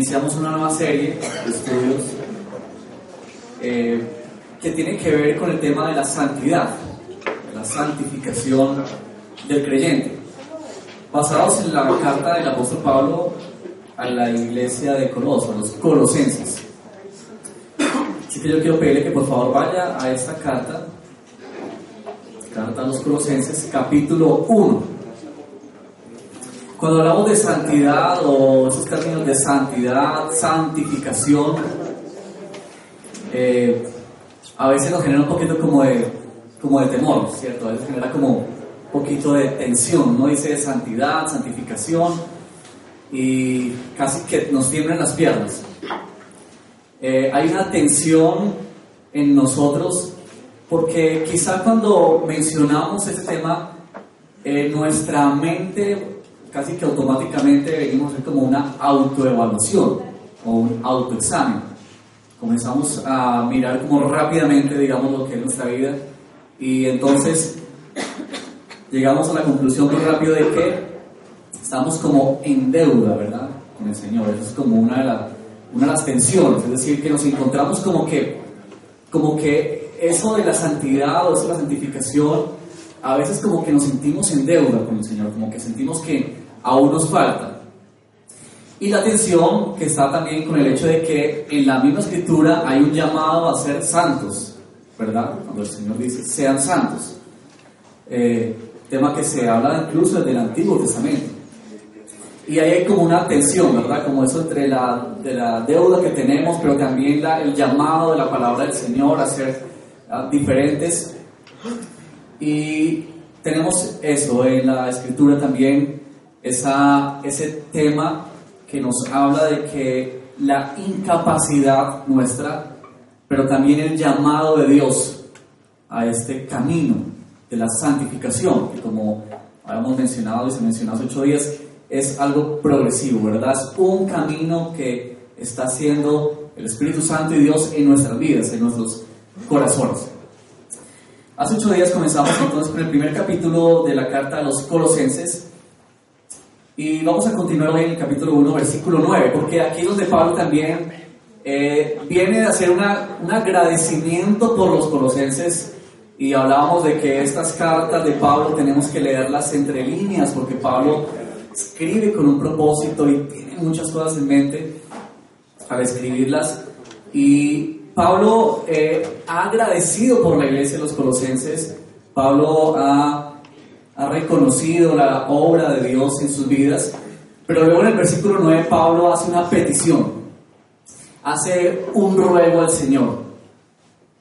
Iniciamos una nueva serie de estudios eh, que tiene que ver con el tema de la santidad, la santificación del creyente, basados en la carta del apóstol Pablo a la iglesia de Coloso, a los colosenses. Así que yo quiero pedirle que por favor vaya a esta carta, carta a los colosenses, capítulo 1. Cuando hablamos de santidad o esos términos de santidad, santificación, eh, a veces nos genera un poquito como de, como de temor, ¿cierto? A veces genera como un poquito de tensión, ¿no? Dice santidad, santificación, y casi que nos tiemblan las piernas. Eh, hay una tensión en nosotros porque quizá cuando mencionamos este tema, eh, nuestra mente casi que automáticamente venimos a hacer como una autoevaluación o un autoexamen. Comenzamos a mirar como rápidamente, digamos, lo que es nuestra vida y entonces llegamos a la conclusión muy rápido de que estamos como en deuda, ¿verdad? Con el Señor. Eso es como una de, la- una de las tensiones, es decir, que nos encontramos como que, como que eso de la santidad o eso de la santificación a veces como que nos sentimos en deuda con el Señor, como que sentimos que aún nos falta. Y la tensión que está también con el hecho de que en la misma escritura hay un llamado a ser santos, ¿verdad? Cuando el Señor dice, sean santos. Eh, tema que se habla incluso desde el Antiguo Testamento. Y ahí hay como una tensión, ¿verdad? Como eso entre la, de la deuda que tenemos, pero también la- el llamado de la palabra del Señor a ser diferentes. Y tenemos eso en la escritura también, esa, ese tema que nos habla de que la incapacidad nuestra, pero también el llamado de Dios a este camino de la santificación, que como habíamos mencionado y se mencionó hace ocho días, es algo progresivo, ¿verdad? Es un camino que está haciendo el Espíritu Santo y Dios en nuestras vidas, en nuestros corazones. Hace ocho días comenzamos entonces con el primer capítulo de la carta a los colosenses y vamos a continuar en el capítulo 1, versículo 9, porque aquí es donde Pablo también eh, viene de hacer una, un agradecimiento por los colosenses. Y hablábamos de que estas cartas de Pablo tenemos que leerlas entre líneas porque Pablo escribe con un propósito y tiene muchas cosas en mente al escribirlas. Y Pablo eh, ha agradecido por la iglesia de los colosenses, Pablo ha, ha reconocido la obra de Dios en sus vidas, pero luego en el versículo 9 Pablo hace una petición, hace un ruego al Señor,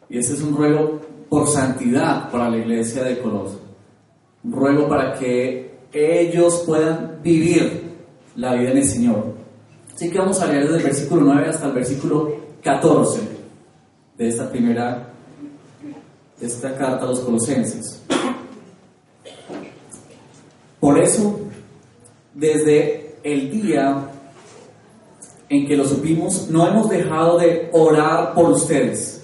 y ese es un ruego por santidad para la iglesia de Colosas, un ruego para que ellos puedan vivir la vida en el Señor. Así que vamos a leer desde el versículo 9 hasta el versículo 14 de esta primera, esta carta a los colosenses. Por eso, desde el día en que lo supimos, no hemos dejado de orar por ustedes.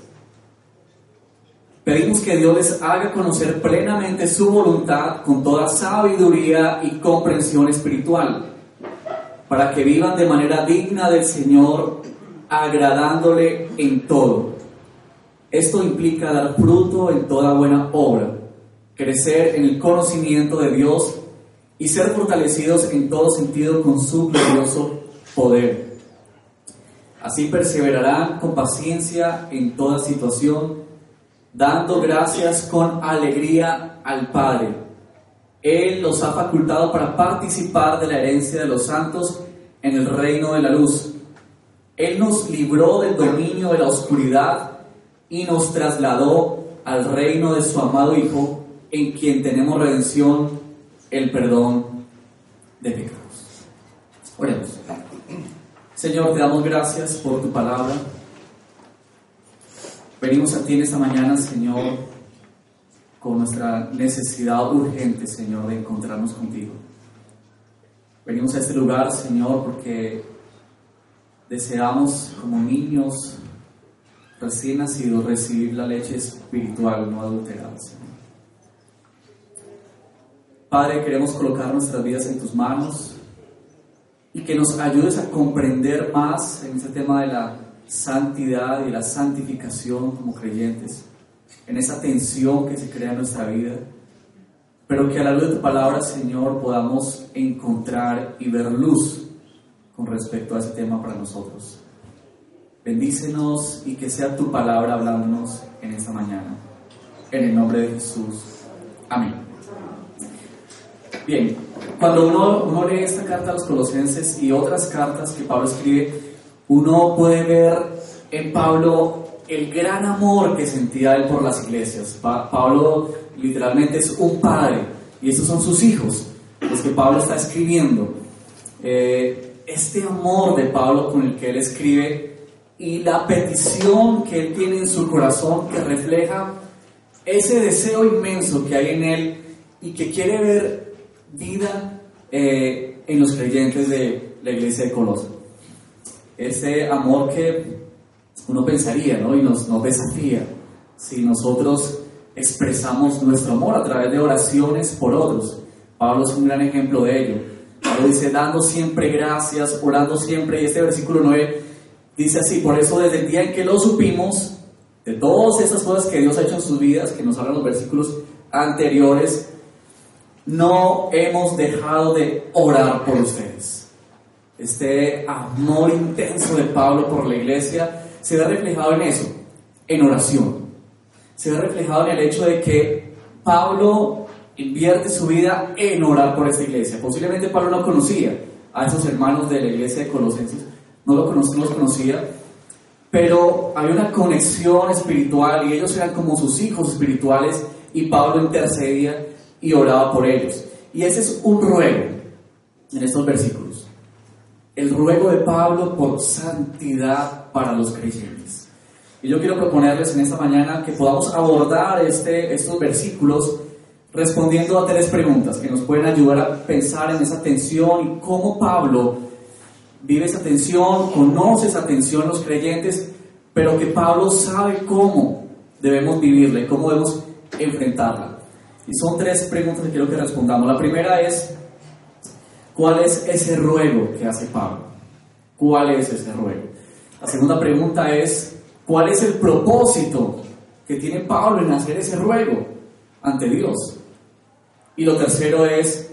Pedimos que Dios les haga conocer plenamente su voluntad con toda sabiduría y comprensión espiritual, para que vivan de manera digna del Señor, agradándole en todo. Esto implica dar fruto en toda buena obra, crecer en el conocimiento de Dios y ser fortalecidos en todo sentido con su glorioso poder. Así perseverarán con paciencia en toda situación, dando gracias con alegría al Padre. Él los ha facultado para participar de la herencia de los santos en el reino de la luz. Él nos libró del dominio de la oscuridad y nos trasladó al reino de su amado Hijo, en quien tenemos redención, el perdón de pecados. Oremos. Señor, te damos gracias por tu palabra. Venimos a ti en esta mañana, Señor, con nuestra necesidad urgente, Señor, de encontrarnos contigo. Venimos a este lugar, Señor, porque deseamos como niños recién nacidos recibir la leche espiritual no adulterada, Señor. Padre, queremos colocar nuestras vidas en tus manos y que nos ayudes a comprender más en este tema de la santidad y la santificación como creyentes, en esa tensión que se crea en nuestra vida, pero que a la luz de tu palabra, Señor, podamos encontrar y ver luz con respecto a ese tema para nosotros. Bendícenos y que sea tu palabra hablándonos en esta mañana. En el nombre de Jesús. Amén. Bien, cuando uno, lee esta carta a los colosenses y otras cartas que Pablo escribe, uno puede ver en Pablo el gran amor que sentía él por las iglesias. Pablo literalmente es un padre y estos son sus hijos, los que Pablo está escribiendo. Eh, este amor de Pablo con el que él escribe y la petición que él tiene en su corazón que refleja ese deseo inmenso que hay en él y que quiere ver vida eh, en los creyentes de la iglesia de Colosas. Ese amor que uno pensaría ¿no? y nos, nos desafía si nosotros expresamos nuestro amor a través de oraciones por otros. Pablo es un gran ejemplo de ello. Pablo dice, dando siempre gracias, orando siempre, y este versículo 9 dice así, por eso desde el día en que lo supimos, de todas esas cosas que Dios ha hecho en sus vidas, que nos hablan los versículos anteriores, no hemos dejado de orar por ustedes. Este amor intenso de Pablo por la iglesia se ve reflejado en eso, en oración. Se ve reflejado en el hecho de que Pablo invierte su vida en orar por esta iglesia. Posiblemente Pablo no conocía a esos hermanos de la iglesia de Colosenses, no, lo los conocía, pero había una conexión espiritual y ellos eran como sus hijos espirituales y Pablo intercedía y oraba por ellos. Y ese es un ruego en estos versículos. El ruego de Pablo por santidad para los creyentes. Y yo quiero proponerles en esta mañana que podamos abordar este, estos versículos respondiendo a tres preguntas que nos pueden ayudar a pensar en esa tensión y cómo Pablo vive esa tensión, conoce esa tensión en los creyentes, pero que Pablo sabe cómo debemos vivirla y cómo debemos enfrentarla. Y son tres preguntas que quiero que respondamos. La primera es, ¿cuál es ese ruego que hace Pablo? ¿Cuál es ese ruego? La segunda pregunta es, ¿cuál es el propósito que tiene Pablo en hacer ese ruego ante Dios? Y lo tercero es,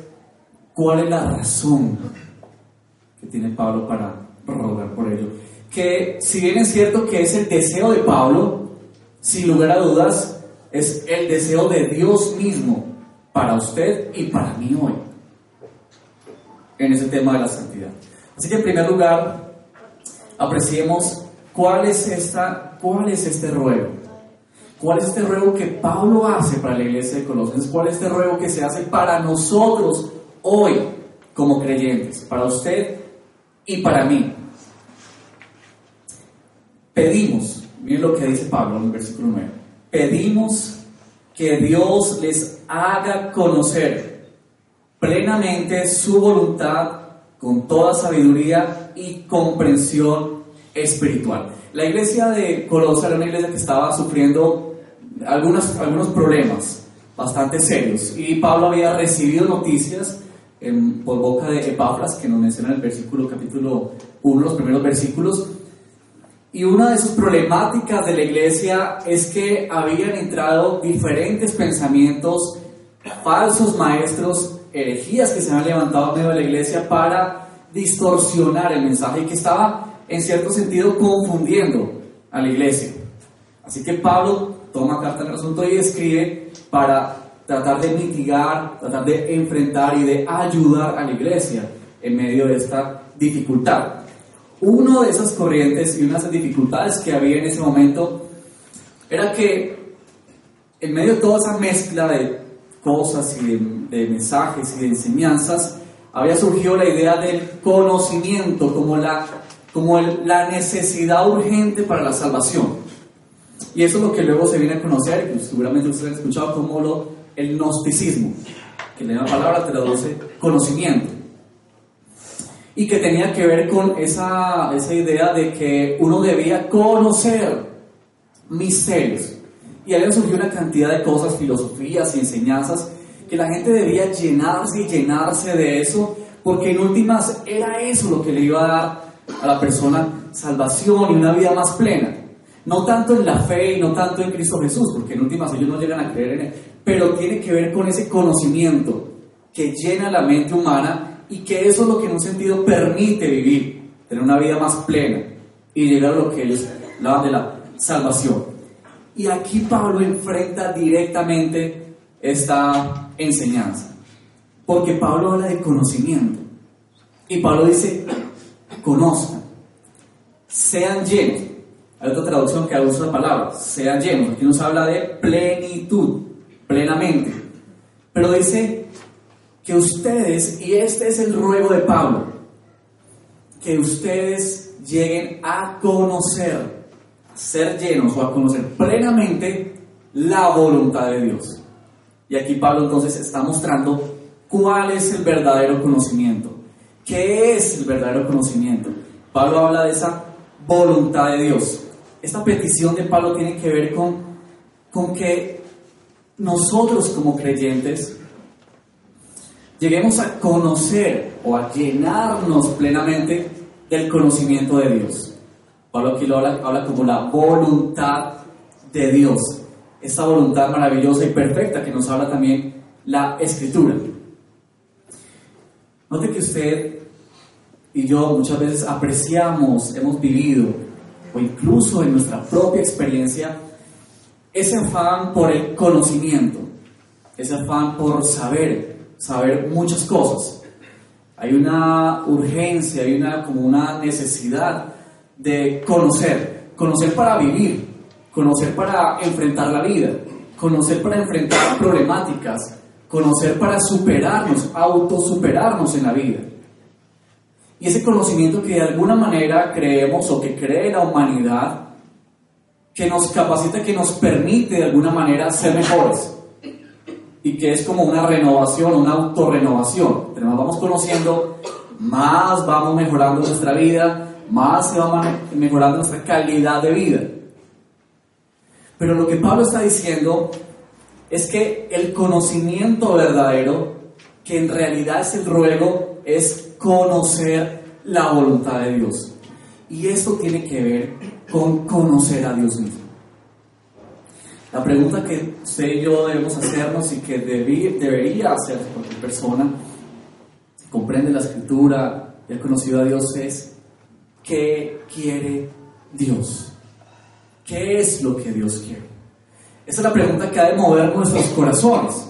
¿cuál es la razón que tiene Pablo para rogar por ello? Que si bien es cierto que es el deseo de Pablo, sin lugar a dudas, es el deseo de Dios mismo para usted y para mí hoy en ese tema de la santidad. Así que en primer lugar, apreciemos cuál es, esta, cuál es este ruego. ¿Cuál es este ruego que Pablo hace para la iglesia de Colosenses? ¿Cuál es este ruego que se hace para nosotros hoy como creyentes? Para usted y para mí. Pedimos, miren lo que dice Pablo en el versículo 9 pedimos que Dios les haga conocer plenamente su voluntad con toda sabiduría y comprensión espiritual. La iglesia de Colosa era una iglesia que estaba sufriendo algunos, problemas bastante serios y Pablo había recibido noticias por boca de Epafras, que nos menciona en el versículo capítulo 1, los primeros versículos, y una de sus problemáticas de la iglesia es que habían entrado diferentes pensamientos, falsos maestros, herejías que se han levantado en medio de la iglesia para distorsionar el mensaje y que estaba en cierto sentido confundiendo a la iglesia. Así que Pablo toma carta en el asunto y escribe para tratar de mitigar, tratar de enfrentar y de ayudar a la iglesia en medio de esta dificultad. Una de esas corrientes y unas dificultades que había en ese momento era que en medio de toda esa mezcla de cosas y de, mensajes y de enseñanzas, había surgido la idea del conocimiento como la, como la necesidad urgente para la salvación. Y eso es lo que luego se viene a conocer, que seguramente ustedes han escuchado como lo, el gnosticismo, que en la palabra traduce conocimiento. Y que tenía que ver con esa, esa idea de que uno debía conocer misterios. Y ahí surgió una cantidad de cosas, filosofías y enseñanzas, que la gente debía llenarse y llenarse de eso, porque en últimas era eso lo que le iba a dar a la persona salvación y una vida más plena. No tanto en la fe y no tanto en Cristo Jesús, porque en últimas ellos no llegan a creer en Él, pero tiene que ver con ese conocimiento que llena la mente humana y que eso es lo que en un sentido permite vivir, tener una vida más plena y llegar a lo que ellos hablan de la salvación. Y aquí Pablo enfrenta directamente esta enseñanza, porque Pablo habla de conocimiento. Y Pablo dice, conozcan, sean llenos. Hay otra traducción que usa la palabra, sean llenos. Aquí nos habla de plenitud, plenamente. Pero dice que ustedes, y este es el ruego de Pablo, que ustedes lleguen a conocer ser llenos o a conocer plenamente la voluntad de Dios. Y aquí Pablo entonces está mostrando cuál es el verdadero conocimiento. ¿Qué es el verdadero conocimiento? Pablo habla de esa voluntad de Dios. Esta petición de Pablo tiene que ver con, con que nosotros como creyentes lleguemos a conocer o a llenarnos plenamente del conocimiento de Dios. Pablo aquí lo habla, como la voluntad de Dios. Esa voluntad maravillosa y perfecta que nos habla también la Escritura. Note que usted y yo muchas veces apreciamos, hemos vivido, o incluso en nuestra propia experiencia, ese afán por el conocimiento, ese afán por saber, saber muchas cosas. Hay una urgencia, hay una como una necesidad de conocer, conocer para vivir, conocer para enfrentar la vida, conocer para enfrentar problemáticas, conocer para superarnos, autosuperarnos en la vida. Y ese conocimiento que de alguna manera creemos o que cree la humanidad, que nos capacita, que nos permite de alguna manera ser mejores. Y que es como una renovación, una autorrenovación. Nos vamos conociendo, más vamos mejorando nuestra vida, más se va mejorando nuestra calidad de vida. Pero lo que Pablo está diciendo es que el conocimiento verdadero, que en realidad es el ruego, es conocer la voluntad de Dios. Y esto tiene que ver con conocer a Dios mismo. La pregunta que usted y yo debemos hacernos y que debería hacer cualquier persona que comprende la escritura y ha conocido a Dios es, ¿Qué quiere Dios? ¿Qué es lo que Dios quiere? Esa es la pregunta que ha de mover nuestros corazones,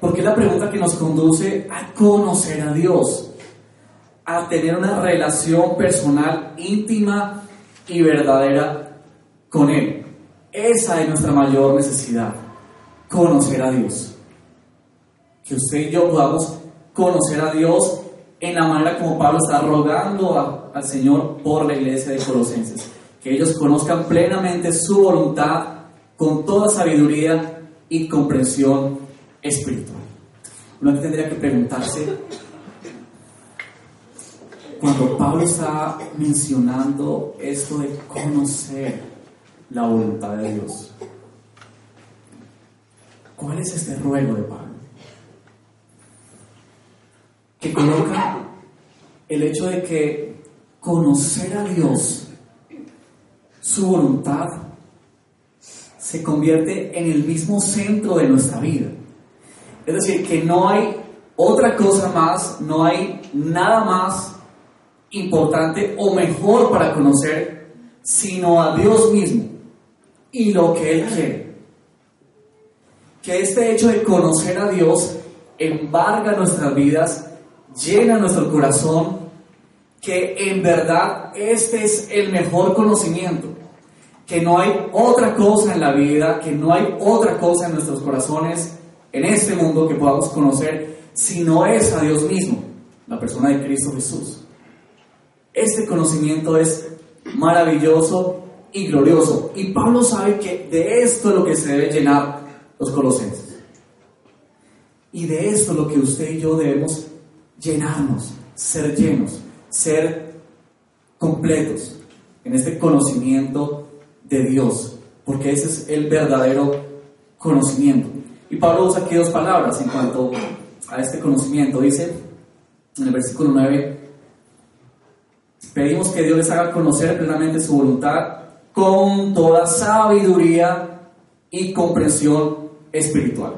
porque es la pregunta que nos conduce a conocer a Dios, a tener una relación personal íntima y verdadera con Él. Esa es nuestra mayor necesidad, conocer a Dios. Que usted y yo podamos conocer a Dios en la manera como Pablo está rogando al Señor por la iglesia de Colosenses. Que ellos conozcan plenamente su voluntad con toda sabiduría y comprensión espiritual. Uno tendría que preguntarse, cuando Pablo está mencionando esto de conocer la voluntad de Dios, ¿cuál es este ruego de Pablo? que coloca el hecho de que conocer a Dios, su voluntad, se convierte en el mismo centro de nuestra vida. Es decir, que no hay otra cosa más, no hay nada más importante o mejor para conocer, sino a Dios mismo y lo que Él quiere. Que este hecho de conocer a Dios embarga nuestras vidas llena nuestro corazón, que en verdad este es el mejor conocimiento, que no hay otra cosa en la vida, que no hay otra cosa en nuestros corazones, en este mundo que podamos conocer, si no es a Dios mismo, la persona de Cristo Jesús. Este conocimiento es maravilloso y glorioso. Y Pablo sabe que de esto es lo que se debe llenar los colosenses. Y de esto es lo que usted y yo debemos llenarnos, ser llenos, ser completos en este conocimiento de Dios, porque ese es el verdadero conocimiento. Y Pablo usa aquí dos palabras en cuanto a este conocimiento. Dice en el versículo 9, pedimos que Dios les haga conocer plenamente su voluntad con toda sabiduría y comprensión espiritual.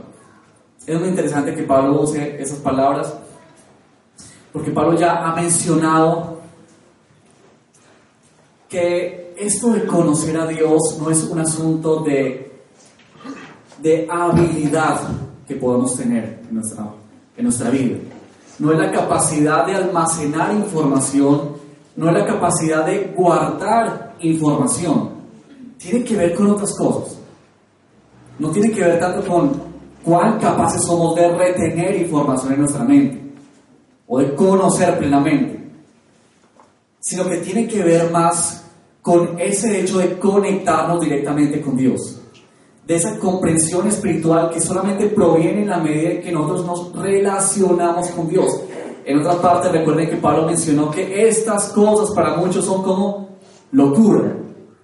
Es muy interesante que Pablo use esas palabras, porque Pablo ya ha mencionado que esto de conocer a Dios no es un asunto de, de habilidad que podemos tener en nuestra, en nuestra vida. No es la capacidad de almacenar información, no es la capacidad de guardar información. Tiene que ver con otras cosas. No tiene que ver tanto con cuán capaces somos de retener información en nuestra mente o de conocer plenamente, sino que tiene que ver más con ese hecho de conectarnos directamente con Dios, de esa comprensión espiritual que solamente proviene en la medida en que nosotros nos relacionamos con Dios. En otra parte, recuerden que Pablo mencionó que estas cosas para muchos son como locura,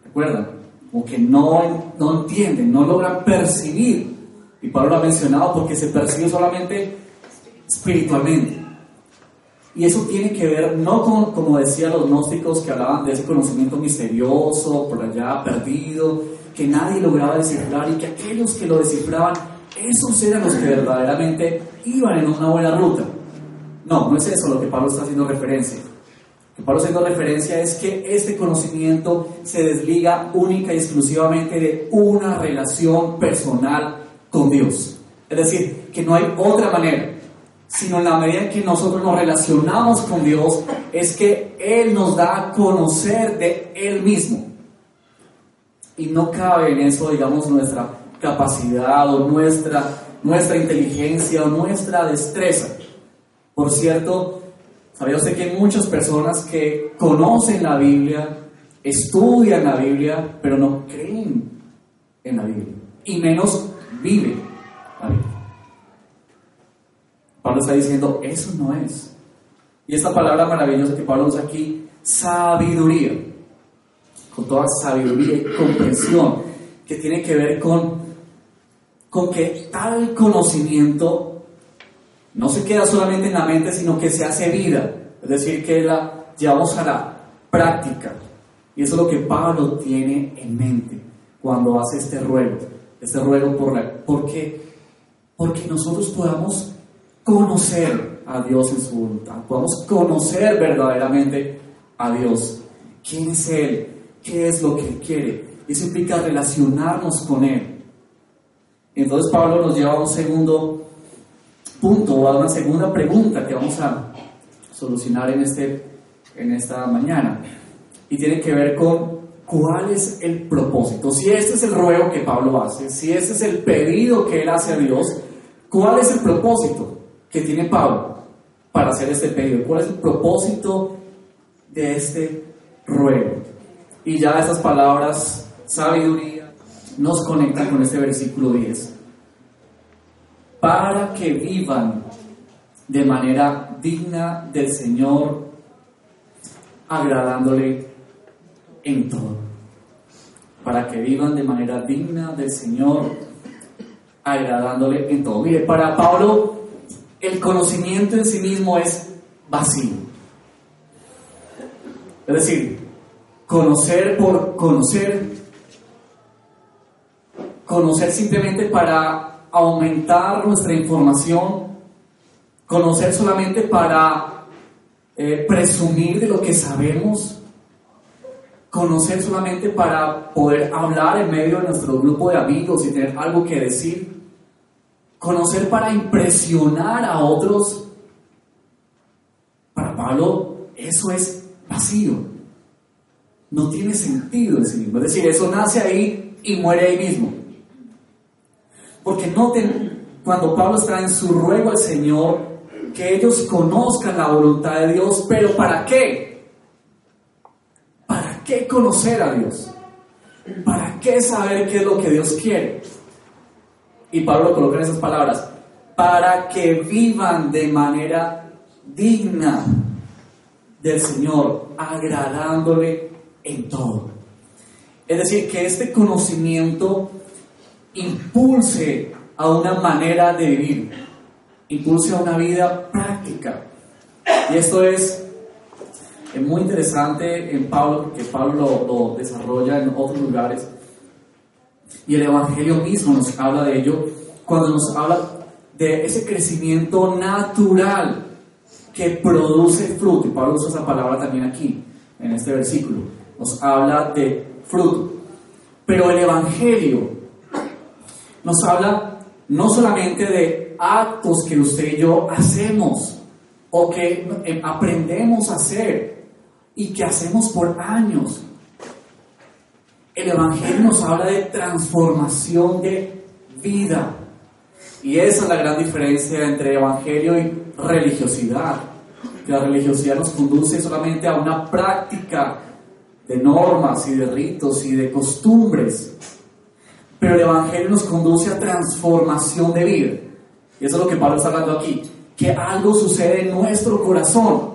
¿recuerdan? Como que no, no entienden, no logran percibir. Y Pablo lo ha mencionado porque se percibe solamente espiritualmente. Y eso tiene que ver no con, como decían los gnósticos que hablaban de ese conocimiento misterioso, por allá perdido, que nadie lograba descifrar y que aquellos que lo descifraban, esos eran los que verdaderamente iban en una buena ruta. No, no es eso lo que Pablo está haciendo referencia. Pablo haciendo referencia es que este conocimiento se desliga única y exclusivamente de una relación personal con Dios. Es decir, que no hay otra manera, sino en la medida en que nosotros nos relacionamos con Dios, es que Él nos da a conocer de Él mismo. Y no cabe en eso, digamos, nuestra capacidad o nuestra, nuestra inteligencia o nuestra destreza. Por cierto, sabía usted que hay muchas personas que conocen la Biblia, estudian la Biblia, pero no creen en la Biblia, y menos viven la Biblia. Pablo está diciendo, eso no es. Y esta palabra maravillosa que Pablo usa aquí, sabiduría, con toda sabiduría y comprensión, que tiene que ver con, con que tal conocimiento no se queda solamente en la mente, sino que se hace vida. Es decir, que la llevamos a la práctica. Y eso es lo que Pablo tiene en mente cuando hace este ruego. Este ruego por la, porque, porque nosotros podamos conocer a Dios en su voluntad. Podamos conocer verdaderamente a Dios. ¿Quién es Él? ¿Qué es lo que Él quiere? Eso implica relacionarnos con Él. Entonces Pablo nos lleva a un segundo punto a una segunda pregunta que vamos a solucionar en, este, en esta mañana. Y tiene que ver con cuál es el propósito. Si este es el ruego que Pablo hace, si este es el pedido que él hace a Dios, ¿cuál es el propósito que tiene Pablo para hacer este pedido? ¿Cuál es el propósito de este ruego? Y ya estas palabras, sabiduría, nos conectan con este versículo 10 para que vivan de manera digna del Señor, agradándole en todo. Para que vivan de manera digna del Señor, agradándole en todo. Mire, para Pablo el conocimiento en sí mismo es vacío. Es decir, conocer por conocer, conocer simplemente para aumentar nuestra información, conocer solamente para eh, presumir de lo que sabemos, conocer solamente para poder hablar en medio de nuestro grupo de amigos y tener algo que decir, conocer para impresionar a otros. Para Pablo eso es vacío. No tiene sentido en sí mismo. Es decir, eso nace ahí y muere ahí mismo. Porque noten, cuando Pablo está en su ruego al Señor, que ellos conozcan la voluntad de Dios, pero ¿para qué? ¿Para qué conocer a Dios? ¿Para qué saber qué es lo que Dios quiere? Y Pablo coloca en esas palabras, para que vivan de manera digna del Señor, agradándole en todo. Es decir, que este conocimiento impulse a una manera de vivir, impulse a una vida práctica. Y esto es, muy interesante en Pablo, porque Pablo lo, desarrolla en otros lugares. Y el Evangelio mismo nos habla de ello cuando nos habla de ese crecimiento natural que produce fruto. Y Pablo usa esa palabra también aquí, en este versículo. Nos habla de fruto. Pero el Evangelio nos habla no solamente de actos que usted y yo hacemos o que eh, aprendemos a hacer y que hacemos por años. El Evangelio nos habla de transformación de vida. Y esa es la gran diferencia entre Evangelio y religiosidad. Que la religiosidad nos conduce solamente a una práctica de normas y de ritos y de costumbres. Pero el Evangelio nos conduce a transformación de vida. Y eso es lo que Pablo está hablando aquí. Que algo sucede en nuestro corazón.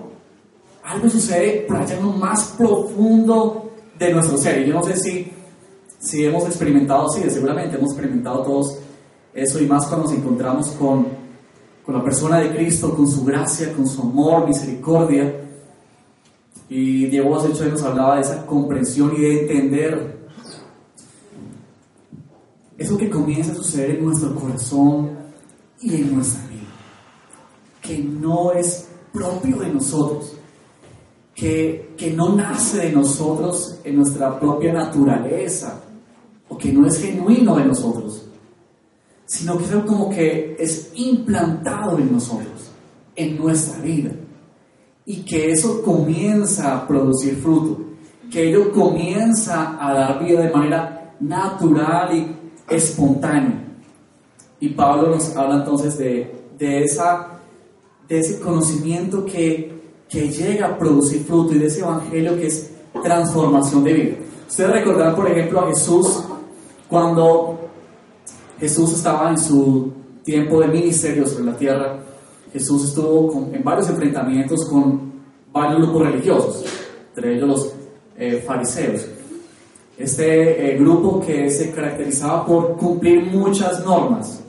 Algo sucede por allá en lo más profundo de nuestro ser. Y yo no sé si, si hemos experimentado, sí, seguramente hemos experimentado todos eso y más cuando nos encontramos con, con la persona de Cristo, con su gracia, con su amor, misericordia. Y Diego hace ocho nos hablaba de esa comprensión y de entender eso que comienza a suceder en nuestro corazón y en nuestra vida, que no es propio de nosotros, que, que no nace de nosotros en nuestra propia naturaleza, o que no es genuino de nosotros, sino que es como que es implantado en nosotros, en nuestra vida, y que eso comienza a producir fruto, que ello comienza a dar vida de manera natural y espontáneo. Y Pablo nos habla entonces de, de, esa, de ese conocimiento que, que llega a producir fruto y de ese evangelio que es transformación de vida. Ustedes recordarán, por ejemplo, a Jesús cuando Jesús estaba en su tiempo de ministerio sobre la tierra. Jesús estuvo en varios enfrentamientos con varios grupos religiosos, entre ellos los eh, fariseos. Este eh, grupo que se caracterizaba por cumplir muchas normas.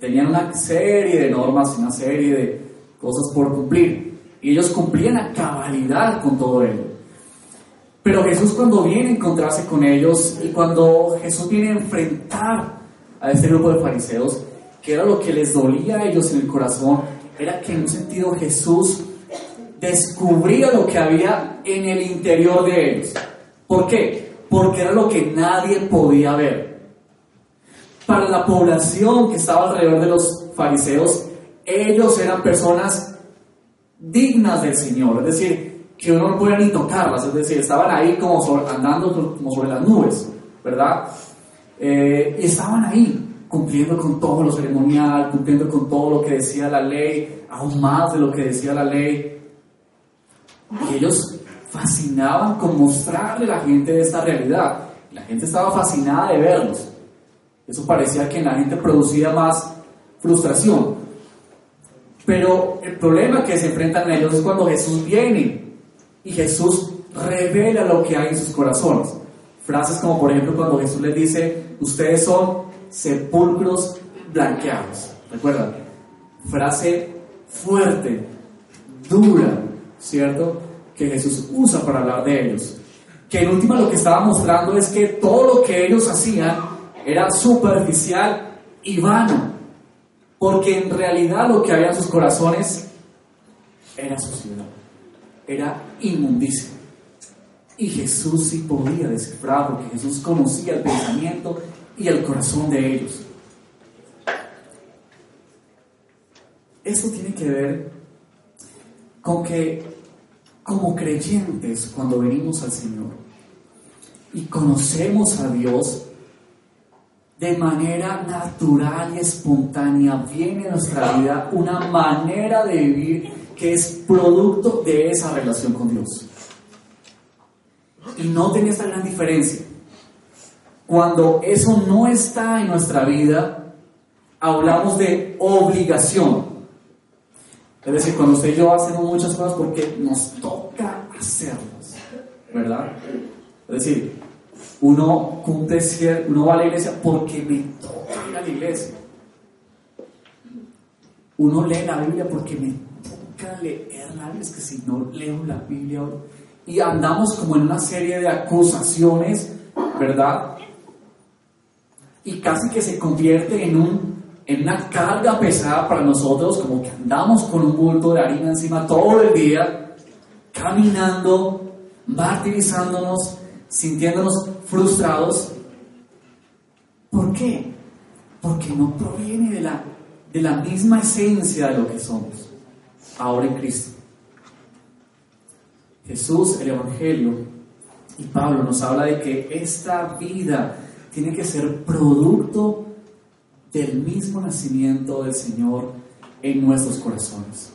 Tenían una serie de normas, una serie de cosas por cumplir. Y ellos cumplían a cabalidad con todo ello. Pero Jesús cuando viene a encontrarse con ellos y cuando Jesús viene a enfrentar a este grupo de fariseos, que era lo que les dolía a ellos en el corazón, era que en un sentido Jesús descubría lo que había en el interior de ellos. ¿Por qué? Porque era lo que nadie podía ver. Para la población que estaba alrededor de los fariseos, ellos eran personas dignas del Señor, es decir, que uno no podía ni tocarlas, es decir, estaban ahí como andando como sobre las nubes, ¿verdad? Eh, y estaban ahí, cumpliendo con todo lo ceremonial, cumpliendo con todo lo que decía la ley, aún más de lo que decía la ley. Y ellos fascinaban con mostrarle a la gente esta realidad. La gente estaba fascinada de verlos. Eso parecía que en la gente producía más frustración. Pero el problema que se enfrentan ellos es cuando Jesús viene y Jesús revela lo que hay en sus corazones. Frases como por ejemplo cuando Jesús les dice, ustedes son sepulcros blanqueados. ¿Recuerdan? Frase fuerte, dura, ¿cierto? Que Jesús usa para hablar de ellos. Que en última lo que estaba mostrando es que todo lo que ellos hacían era superficial y vano. Porque en realidad lo que había en sus corazones era suciedad, era inmundicia. Y Jesús sí podía descifrar porque Jesús conocía el pensamiento y el corazón de ellos. Esto tiene que ver con que como creyentes, cuando venimos al Señor y conocemos a Dios, de manera natural y espontánea viene a nuestra vida una manera de vivir que es producto de esa relación con Dios. Y no tiene esta gran diferencia. Cuando eso no está en nuestra vida, hablamos de obligación. Es decir, cuando usted y yo hacemos muchas cosas porque nos toca hacerlas, ¿verdad? Es decir, uno cumple uno va a la iglesia porque me toca ir a la iglesia. Uno lee la Biblia porque me toca leer la Biblia. Es que si no leo la Biblia y andamos como en una serie de acusaciones, ¿verdad? Y casi que se convierte en, un, en una carga pesada para nosotros, como que andamos con un bulto de harina encima todo el día, caminando, martirizándonos, sintiéndonos frustrados. ¿Por qué? Porque no proviene de la, de la misma esencia de lo que somos ahora en Cristo. Jesús, el Evangelio y Pablo nos habla de que esta vida tiene que ser producto del mismo nacimiento del Señor en nuestros corazones,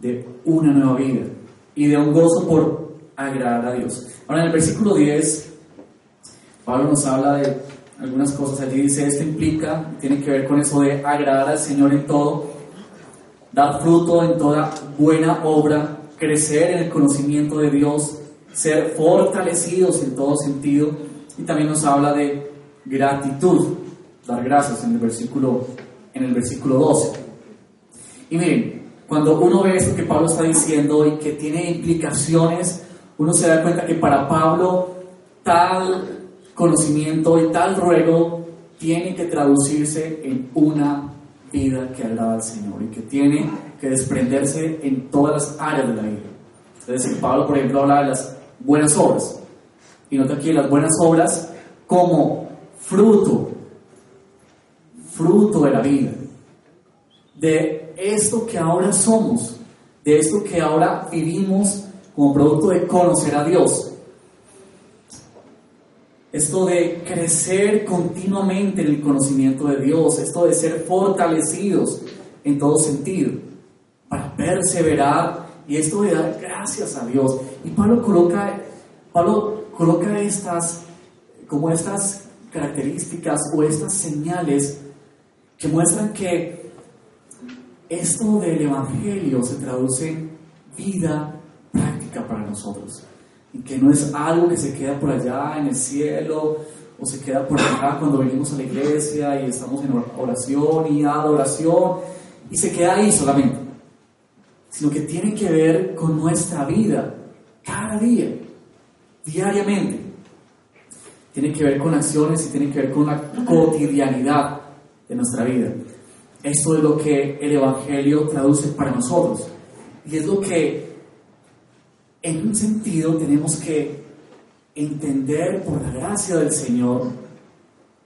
de una nueva vida y de un gozo por agradar a Dios. Ahora en el versículo 10, Pablo nos habla de algunas cosas. Allí dice, esto implica, tiene que ver con eso de agradar al Señor en todo, dar fruto en toda buena obra, crecer en el conocimiento de Dios, ser fortalecidos en todo sentido. Y también nos habla de gratitud, dar gracias en el versículo, en el versículo 12. Y miren, cuando uno ve esto que Pablo está diciendo y que tiene implicaciones uno se da cuenta que para Pablo tal conocimiento y tal ruego tiene que traducirse en una vida que agrada al Señor y que tiene que desprenderse en todas las áreas de la vida. Es decir, Pablo, por ejemplo, habla de las buenas obras. Y nota aquí las buenas obras como fruto, fruto de la vida, de esto que ahora somos, de esto que ahora vivimos como producto de conocer a Dios. Esto de crecer continuamente en el conocimiento de Dios, esto de ser fortalecidos en todo sentido, para perseverar y esto de dar gracias a Dios. Y Pablo coloca, Pablo coloca estas, como estas características o estas señales que muestran que esto del Evangelio se traduce en vida para nosotros. Y que no es algo que se queda por allá en el cielo o se queda por acá cuando venimos a la iglesia y estamos en oración y adoración y se queda ahí solamente, sino que tiene que ver con nuestra vida cada día, diariamente. Tiene que ver con acciones y tiene que ver con la cotidianidad de nuestra vida. Esto es lo que el Evangelio traduce para nosotros. Y es lo que en un sentido tenemos que entender por la gracia del Señor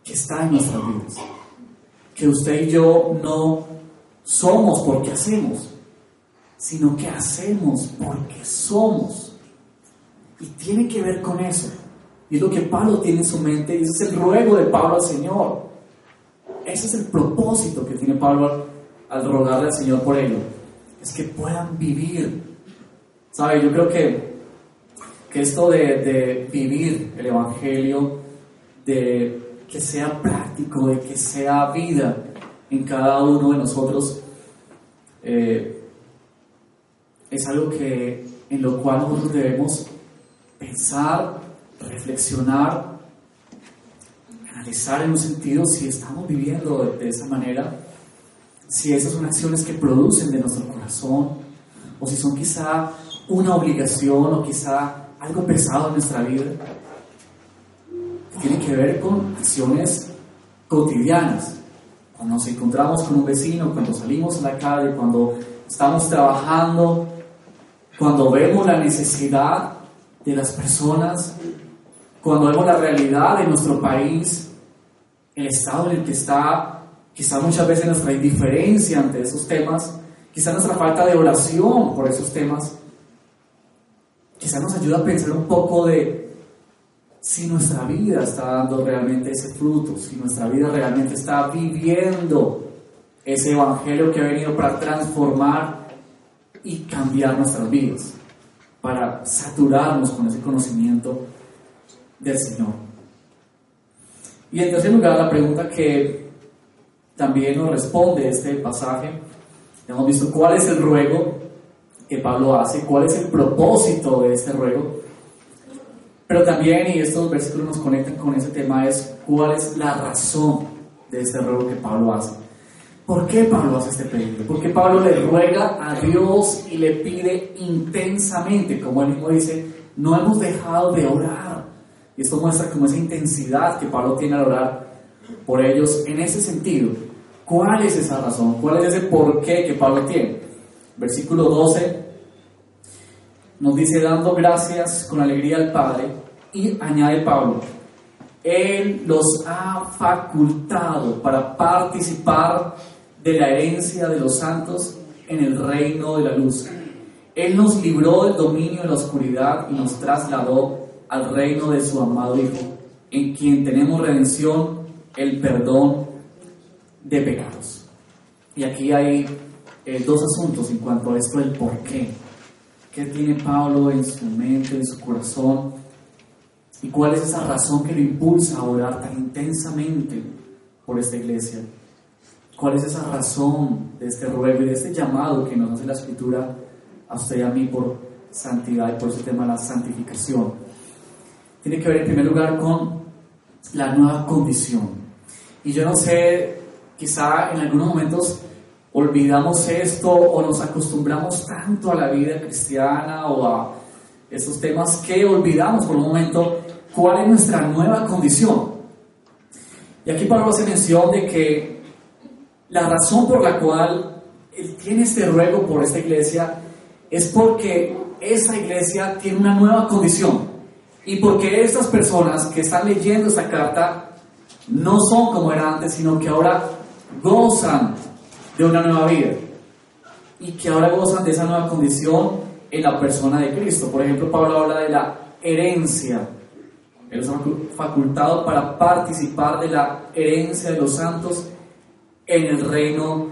que está en nuestras vidas. Que usted y yo no somos porque hacemos, sino que hacemos porque somos. Y tiene que ver con eso. Y es lo que Pablo tiene en su mente es el ruego de Pablo al Señor. Ese es el propósito que tiene Pablo al rogarle al Señor por ello. Es que puedan vivir ¿Sabe? Yo creo que, que esto de, vivir el Evangelio, de que sea práctico, de que sea vida en cada uno de nosotros, eh, es algo que, en lo cual nosotros debemos pensar, reflexionar, analizar en un sentido si estamos viviendo de, de esa manera, si esas son acciones que producen de nuestro corazón, o si son quizá una obligación o quizá algo pesado en nuestra vida, tiene que ver con acciones cotidianas. Cuando nos encontramos con un vecino, cuando salimos a la calle, cuando estamos trabajando, cuando vemos la necesidad de las personas, cuando vemos la realidad de nuestro país, el estado en el que está, quizá muchas veces nuestra indiferencia ante esos temas, quizá nuestra falta de oración por esos temas, quizás nos ayuda a pensar un poco de si nuestra vida está dando realmente ese fruto, si nuestra vida realmente está viviendo ese evangelio que ha venido para transformar y cambiar nuestras vidas, para saturarnos con ese conocimiento del Señor. Y en tercer lugar, la pregunta que también nos responde este pasaje, hemos visto cuál es el ruego que Pablo hace, cuál es el propósito de este ruego, pero también, y estos versículos nos conectan con ese tema, es cuál es la razón de este ruego que Pablo hace. ¿Por qué Pablo hace este pedido? Porque Pablo le ruega a Dios y le pide intensamente, como él mismo dice, no hemos dejado de orar. Y esto muestra como esa intensidad que Pablo tiene al orar por ellos en ese sentido. ¿Cuál es esa razón? ¿Cuál es ese por qué que Pablo tiene? Versículo 12 nos dice dando gracias con alegría al Padre y añade Pablo, Él los ha facultado para participar de la herencia de los santos en el reino de la luz. Él nos libró del dominio de la oscuridad y nos trasladó al reino de su amado Hijo, en quien tenemos redención, el perdón de pecados. Y aquí hay eh, dos asuntos en cuanto a esto del por qué. ¿Qué tiene Pablo en su mente, en su corazón? ¿Y cuál es esa razón que lo impulsa a orar tan intensamente por esta iglesia? ¿Cuál es esa razón de este ruego de este llamado que nos hace la Escritura a usted y a mí por santidad y por ese tema de la santificación? Tiene que ver en primer lugar con la nueva condición. Y yo no sé, quizá en algunos momentos olvidamos esto o nos acostumbramos tanto a la vida cristiana o a esos temas que olvidamos por un momento cuál es nuestra nueva condición. Y aquí Pablo hace mención de que la razón por la cual él tiene este ruego por esta iglesia es porque esa iglesia tiene una nueva condición y porque estas personas que están leyendo esta carta no son como eran antes, sino que ahora gozan de una nueva vida y que ahora gozan de esa nueva condición en la persona de Cristo. Por ejemplo, Pablo habla de la herencia. Él es facultado para participar de la herencia de los santos en el reino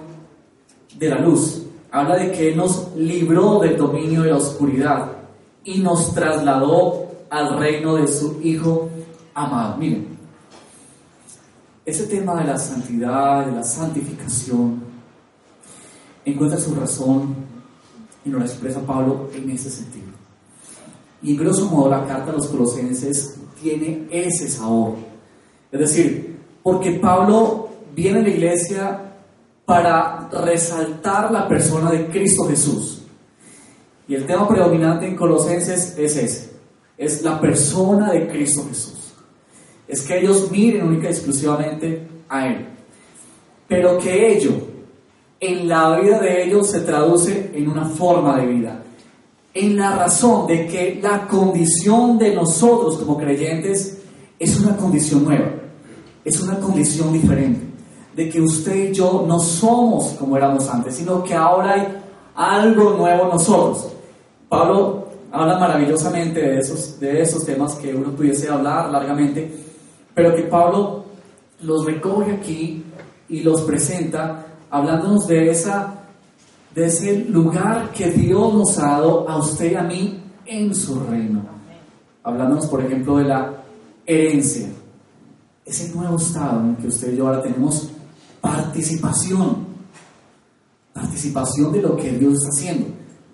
de la luz. Habla de que Él nos libró del dominio de la oscuridad y nos trasladó al reino de su Hijo amado. Miren, ese tema de la santidad, de la santificación, encuentra su razón y nos la expresa Pablo en ese sentido. Y en grosso modo la carta a los colosenses tiene ese sabor. Es decir, porque Pablo viene a la iglesia para resaltar la persona de Cristo Jesús. Y el tema predominante en Colosenses es ese, es la persona de Cristo Jesús. Es que ellos miren única y exclusivamente a Él. Pero que ellos en la vida de ellos se traduce en una forma de vida, en la razón de que la condición de nosotros como creyentes es una condición nueva, es una condición diferente, de que usted y yo no somos como éramos antes, sino que ahora hay algo nuevo en nosotros. Pablo habla maravillosamente de esos, de esos temas que uno pudiese hablar largamente, pero que Pablo los recoge aquí y los presenta hablándonos de, esa, de ese lugar que Dios nos ha dado a usted y a mí en su reino. Hablándonos, por ejemplo, de la herencia, ese nuevo estado en el que usted y yo ahora tenemos participación, participación de lo que Dios está haciendo,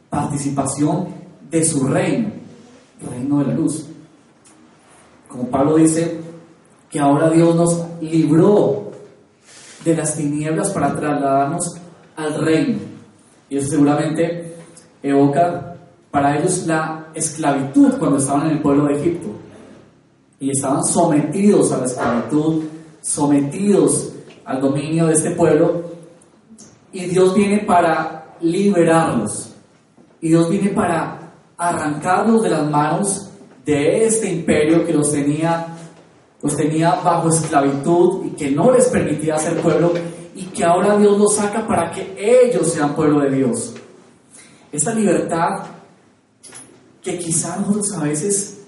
participación de su reino, reino de la luz. Como Pablo dice, que ahora Dios nos libró de las tinieblas para trasladarnos al reino. Y eso seguramente evoca para ellos la esclavitud cuando estaban en el pueblo de Egipto. Y estaban sometidos a la esclavitud, sometidos al dominio de este pueblo. Y Dios viene para liberarlos. Y Dios viene para arrancarlos de las manos de este imperio que los tenía los tenía bajo esclavitud y que no les permitía ser pueblo y que ahora Dios los saca para que ellos sean pueblo de Dios. Esta libertad que quizá nosotros a veces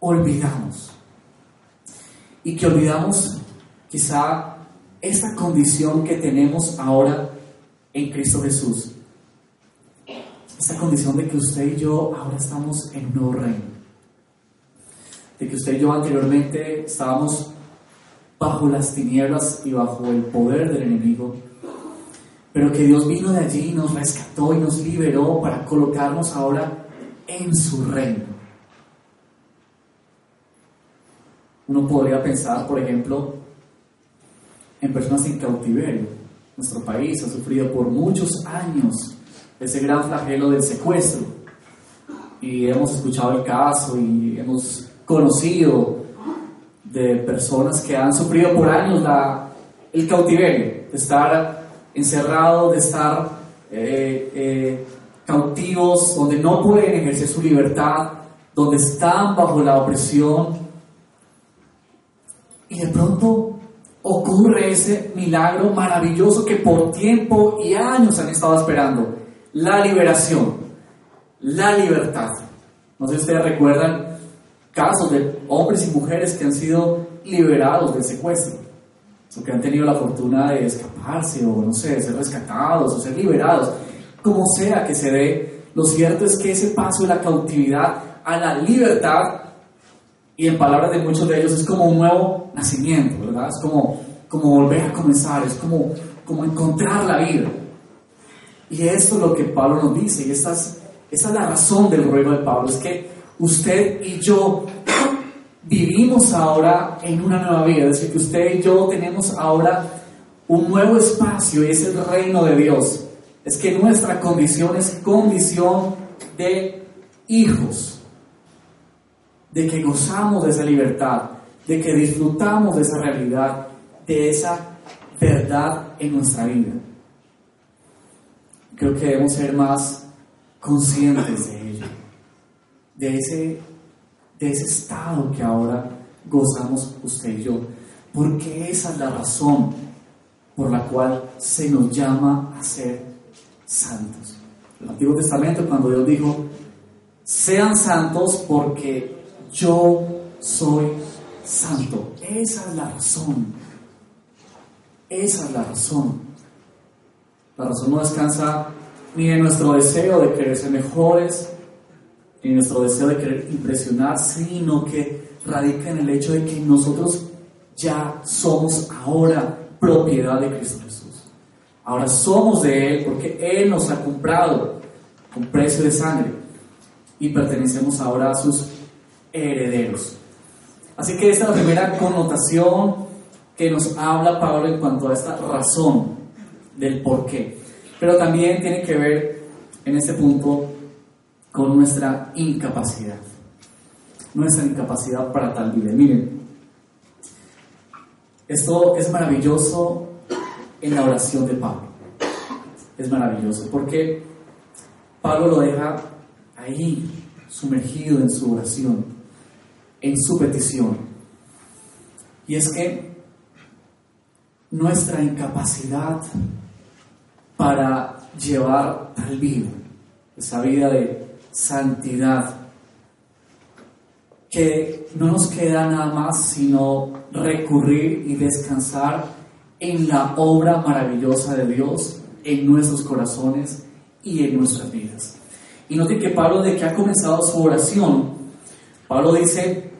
olvidamos. Y que olvidamos quizá esta condición que tenemos ahora en Cristo Jesús. Esta condición de que usted y yo ahora estamos en un nuevo reino. De que usted y yo anteriormente estábamos bajo las tinieblas y bajo el poder del enemigo. Pero que Dios vino de allí, nos rescató y nos liberó para colocarnos ahora en su reino. Uno podría pensar, por ejemplo, en personas en cautiverio. Nuestro país ha sufrido por muchos años ese gran flagelo del secuestro. Y hemos escuchado el caso y hemos conocido de personas que han sufrido por años la, el cautiverio, de estar encerrados, de estar eh, eh, cautivos, donde no pueden ejercer su libertad, donde están bajo la opresión. Y de pronto ocurre ese milagro maravilloso que por tiempo y años han estado esperando. La liberación, la libertad. No sé si ustedes recuerdan casos de hombres y mujeres que han sido liberados del secuestro, o que han tenido la fortuna de escaparse, o no sé, de ser rescatados, o ser liberados. Como sea que se dé, lo cierto es que ese paso de la cautividad a la libertad y en palabras de muchos de ellos es como un nuevo nacimiento, ¿verdad? Es como, como volver a comenzar, es como, como encontrar la vida. Y esto es lo que Pablo nos dice, y esta es, la razón del ruego de Pablo, es que usted y yo vivimos ahora en una nueva vida, es decir, que usted y yo tenemos ahora un nuevo espacio y es el reino de Dios. Es que nuestra condición es condición de hijos de que gozamos de esa libertad, de que disfrutamos de esa realidad, de esa verdad en nuestra vida. Creo que debemos ser más conscientes de ello, de ese, de ese estado que ahora gozamos usted y yo, porque esa es la razón por la cual se nos llama a ser santos. El Antiguo Testamento, cuando Dios dijo, sean santos porque yo soy santo. Esa es la razón. Esa es la razón. La razón no descansa ni en nuestro deseo de querer ser mejores, ni en nuestro deseo de querer impresionar, sino que radica en el hecho de que nosotros ya somos ahora propiedad de Cristo Jesús. Ahora somos de Él porque Él nos ha comprado con precio de sangre y pertenecemos ahora a sus herederos. Así que esta es la primera connotación que nos habla Pablo en cuanto a esta razón del por qué. Pero también tiene que ver en este punto con nuestra incapacidad. Nuestra incapacidad para tal vida. Miren, esto es maravilloso en la oración de Pablo. Es maravilloso porque Pablo lo deja ahí, sumergido en su oración en su petición. Y es que nuestra incapacidad para llevar tal vida, esa vida de santidad, que no nos queda nada más sino recurrir y descansar en la obra maravillosa de Dios en nuestros corazones y en nuestras vidas. Y note que Pablo, de que ha comenzado su oración, Pablo dice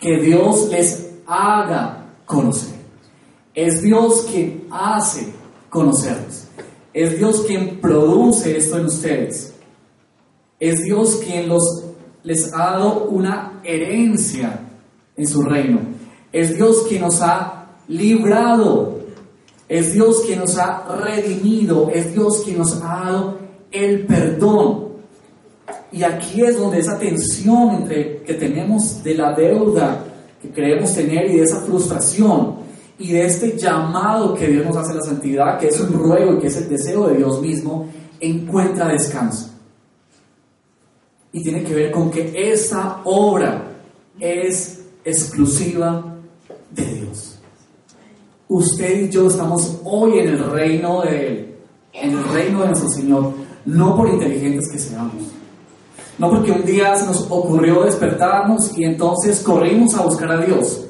que Dios les haga conocer. Es Dios quien hace conocerlos. Es Dios quien produce esto en ustedes. Es Dios quien los, les ha dado una herencia en su reino. Es Dios quien nos ha librado. Es Dios quien nos ha redimido. Es Dios quien nos ha dado el perdón. Y aquí es donde esa tensión entre que tenemos de la deuda que creemos tener y de esa frustración y de este llamado que Dios nos hace a la santidad, que es un ruego y que es el deseo de Dios mismo, encuentra descanso. Y tiene que ver con que esta obra es exclusiva de Dios. Usted y yo estamos hoy en el reino de Él, en el reino de nuestro Señor, no por inteligentes que seamos No porque un día nos ocurrió despertarnos y entonces corrimos a buscar a Dios.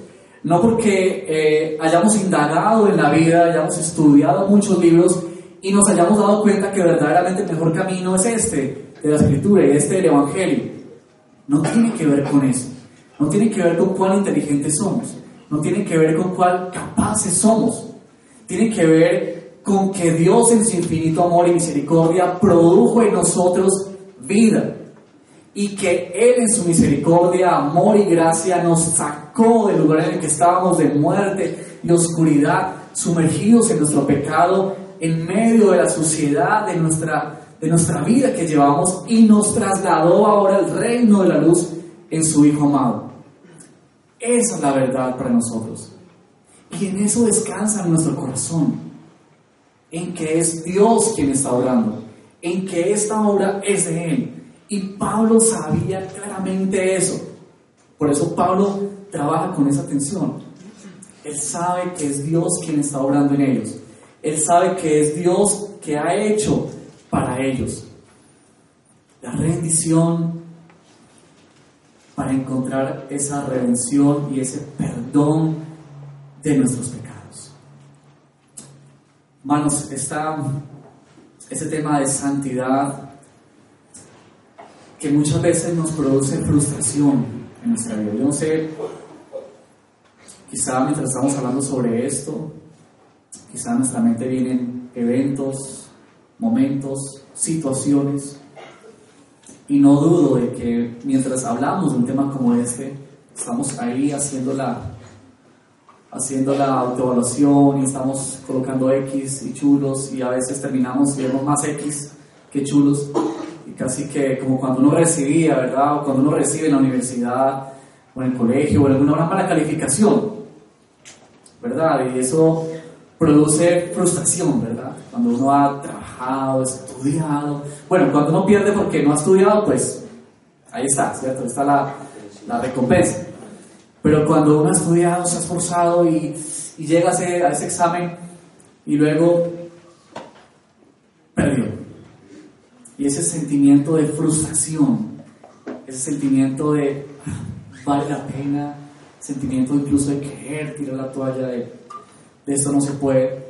No porque eh, hayamos indagado en la vida, hayamos estudiado muchos libros y nos hayamos dado cuenta que verdaderamente el mejor camino es este, de la escritura y este del Evangelio. No tiene que ver con eso. No tiene que ver con cuán inteligentes somos. No tiene que ver con cuán capaces somos. Tiene que ver con que Dios en su infinito amor y misericordia produjo en nosotros vida. Y que Él en su misericordia, amor y gracia nos sacó del lugar en el que estábamos de muerte y oscuridad, sumergidos en nuestro pecado, en medio de la suciedad de nuestra, de nuestra vida que llevamos y nos trasladó ahora al reino de la luz en su Hijo amado. Esa es la verdad para nosotros. Y en eso descansa nuestro corazón, en que es Dios quien está orando, en que esta obra es de Él. Y Pablo sabía claramente eso. Por eso Pablo trabaja con esa tensión. Él sabe que es Dios quien está obrando en ellos. Él sabe que es Dios que ha hecho para ellos. La rendición para encontrar esa redención y ese perdón de nuestros pecados. Hermanos, está ese tema de santidad que muchas veces nos produce frustración en nuestra vida. Yo no sé, quizá mientras estamos hablando sobre esto, quizá nuestra mente vienen eventos, momentos, situaciones y no dudo de que mientras hablamos de un tema como este, estamos ahí haciendo la, haciendo la autoevaluación y estamos colocando X y chulos y a veces terminamos y vemos más X que chulos casi que como cuando uno recibía, ¿verdad? O cuando uno recibe en la universidad o en el colegio o alguna hora para calificación, ¿verdad? Y eso produce frustración, ¿verdad? Cuando uno ha trabajado, estudiado. Bueno, cuando uno pierde porque no ha estudiado, pues ahí está, ¿cierto? Está la, la recompensa. Pero cuando uno ha estudiado, se ha esforzado y, y llega a ese, a ese examen y luego Y ese sentimiento de frustración, ese sentimiento de vale la pena, sentimiento incluso de querer tirar la toalla, de, de esto no se puede.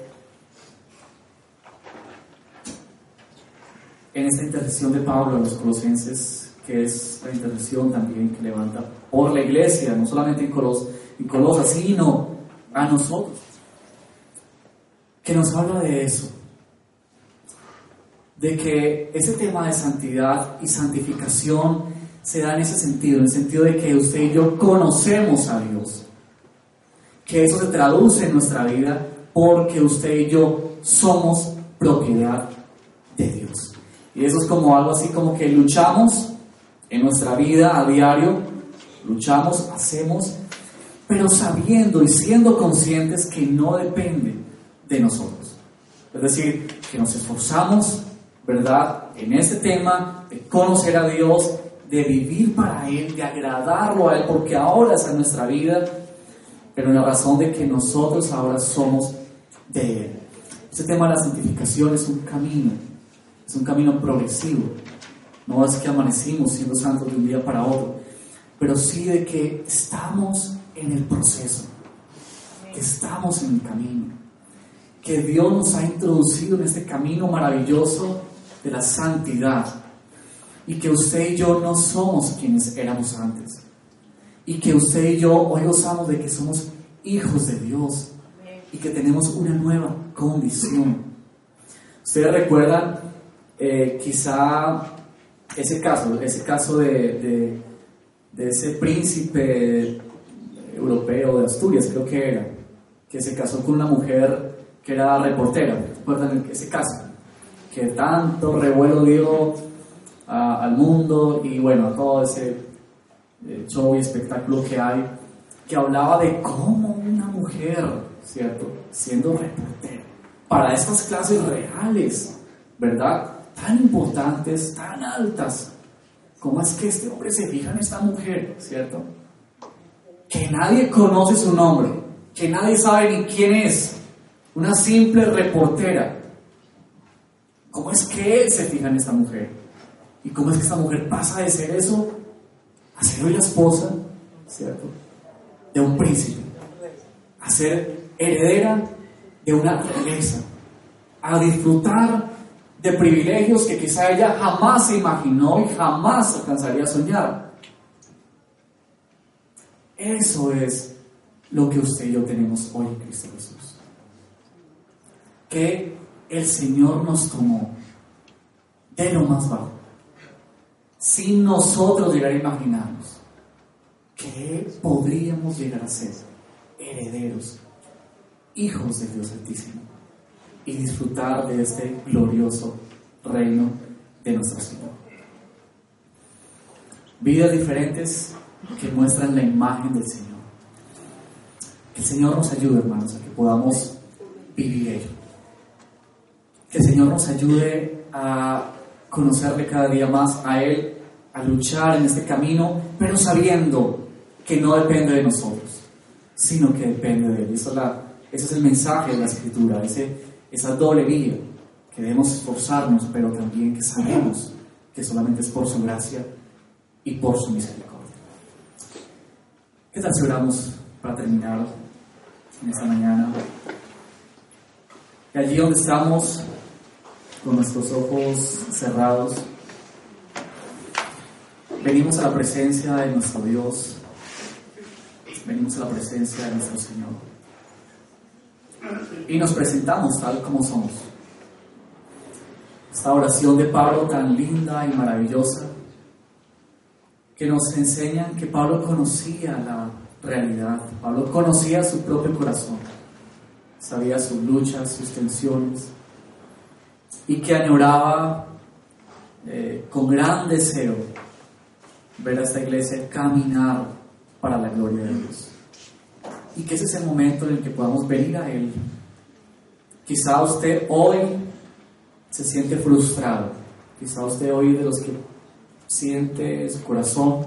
En esta intercesión de Pablo a los colosenses, que es la intercesión también que levanta por la iglesia, no solamente en, Colos, en sino a nosotros, que nos habla de eso, de que ese tema de santidad y santificación se da en ese sentido, en el sentido de que usted y yo conocemos a Dios, que eso se traduce en nuestra vida porque usted y yo somos propiedad de Dios. Y eso es como algo así como que luchamos en nuestra vida a diario, luchamos, hacemos, pero sabiendo y siendo conscientes que no depende de nosotros. Es decir, que nos esforzamos, ¿verdad?, en este tema de conocer a Dios, de vivir para Él, de agradarlo a Él, porque ahora es en nuestra vida, pero en la razón de que nosotros ahora somos de Él. Este tema de la santificación es un camino, es un camino progresivo. No es que amanecimos siendo santos de un día para otro, pero sí de que estamos en el proceso, que estamos en el camino, que Dios nos ha introducido en este camino maravilloso de la santidad y que usted y yo no somos quienes éramos antes y que usted y yo hoy gozamos de que somos hijos de Dios y que tenemos una nueva condición. Ustedes recuerdan eh, quizá ese caso, ese caso de, de, ese príncipe europeo de Asturias, creo que era, que se casó con una mujer que era reportera. ¿Recuerdan ese caso? Que tanto revuelo dio al mundo y bueno, a todo ese show y espectáculo que hay, que hablaba de cómo una mujer, ¿cierto? Siendo reportera, para estas clases reales, ¿verdad? Tan importantes, tan altas, ¿cómo es que este hombre se fija en esta mujer, ¿cierto? Que nadie conoce su nombre, que nadie sabe ni quién es, una simple reportera. ¿Cómo es que él se fija en esta mujer? ¿Y cómo es que esta mujer pasa de ser eso a ser hoy la esposa, ¿cierto? De un príncipe, a ser heredera de una realeza, a disfrutar de privilegios que quizá ella jamás se imaginó y jamás alcanzaría a soñar. Eso es lo que usted y yo tenemos hoy en Cristo Jesús. Que el Señor nos tomó de lo más bajo, sin nosotros llegar a imaginarnos que podríamos llegar a ser herederos, hijos de Dios Altísimo y disfrutar de este glorioso reino de nuestro Señor. Vidas diferentes que muestran la imagen del Señor. Que el Señor nos ayude, hermanos, a que podamos vivir ello. Que el Señor nos ayude a conocerle cada día más a Él, a luchar en este camino, pero sabiendo que no depende de nosotros, sino que depende de Él. Eso la, ese es el mensaje de la Escritura, ese, esa doble vía, que debemos esforzarnos, pero también que sabemos que solamente es por su gracia y por su misericordia. ¿Qué tal si oramos para terminar en esta mañana? Y allí donde estamos, con nuestros ojos cerrados, venimos a la presencia de nuestro Dios, venimos a la presencia de nuestro Señor. Y nos presentamos tal como somos. Esta oración de Pablo tan linda y maravillosa que nos enseñan que Pablo conocía la realidad, Pablo conocía su propio corazón, sabía sus luchas, sus tensiones, y que añoraba eh, con gran deseo ver a esta iglesia caminar para la gloria de Dios. Y que ese es el momento en el que podamos venir a Él. Quizá usted hoy se siente frustrado, quizá usted hoy de los que siente en su corazón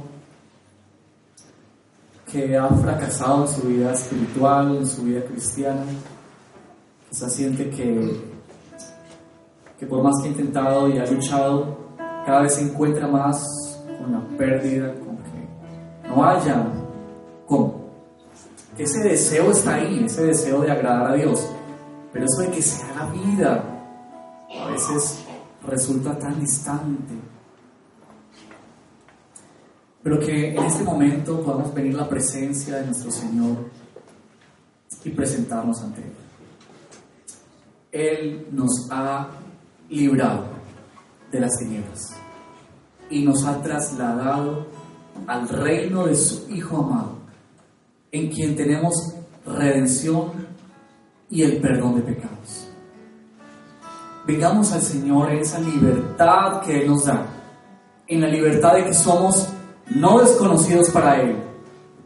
que ha fracasado en su vida espiritual, en su vida cristiana. Quizás siente que, que por más que ha intentado y ha luchado, cada vez se encuentra más con la pérdida, con que no haya cómo. Ese deseo está ahí, ese deseo de agradar a Dios. Pero eso de que se haga vida, a veces resulta tan distante, pero que en este momento podamos venir la presencia de nuestro Señor y presentarnos ante Él. Él nos ha librado de las tinieblas y nos ha trasladado al reino de su Hijo amado, en quien tenemos redención y el perdón de pecados. Vengamos al Señor en esa libertad que Él nos da, en la libertad de que somos no desconocidos para Él,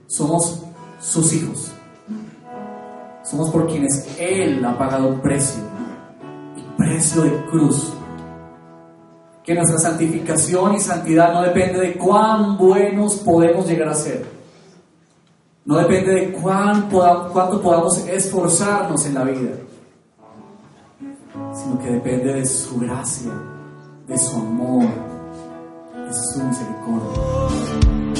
somos sus hijos. Somos por quienes Él ha pagado un precio, precio de cruz. Que nuestra santificación y santidad no depende de cuán buenos podemos llegar a ser. No depende de cuán cuánto podamos esforzarnos en la vida, sino que depende de su gracia, de su amor, de su misericordia.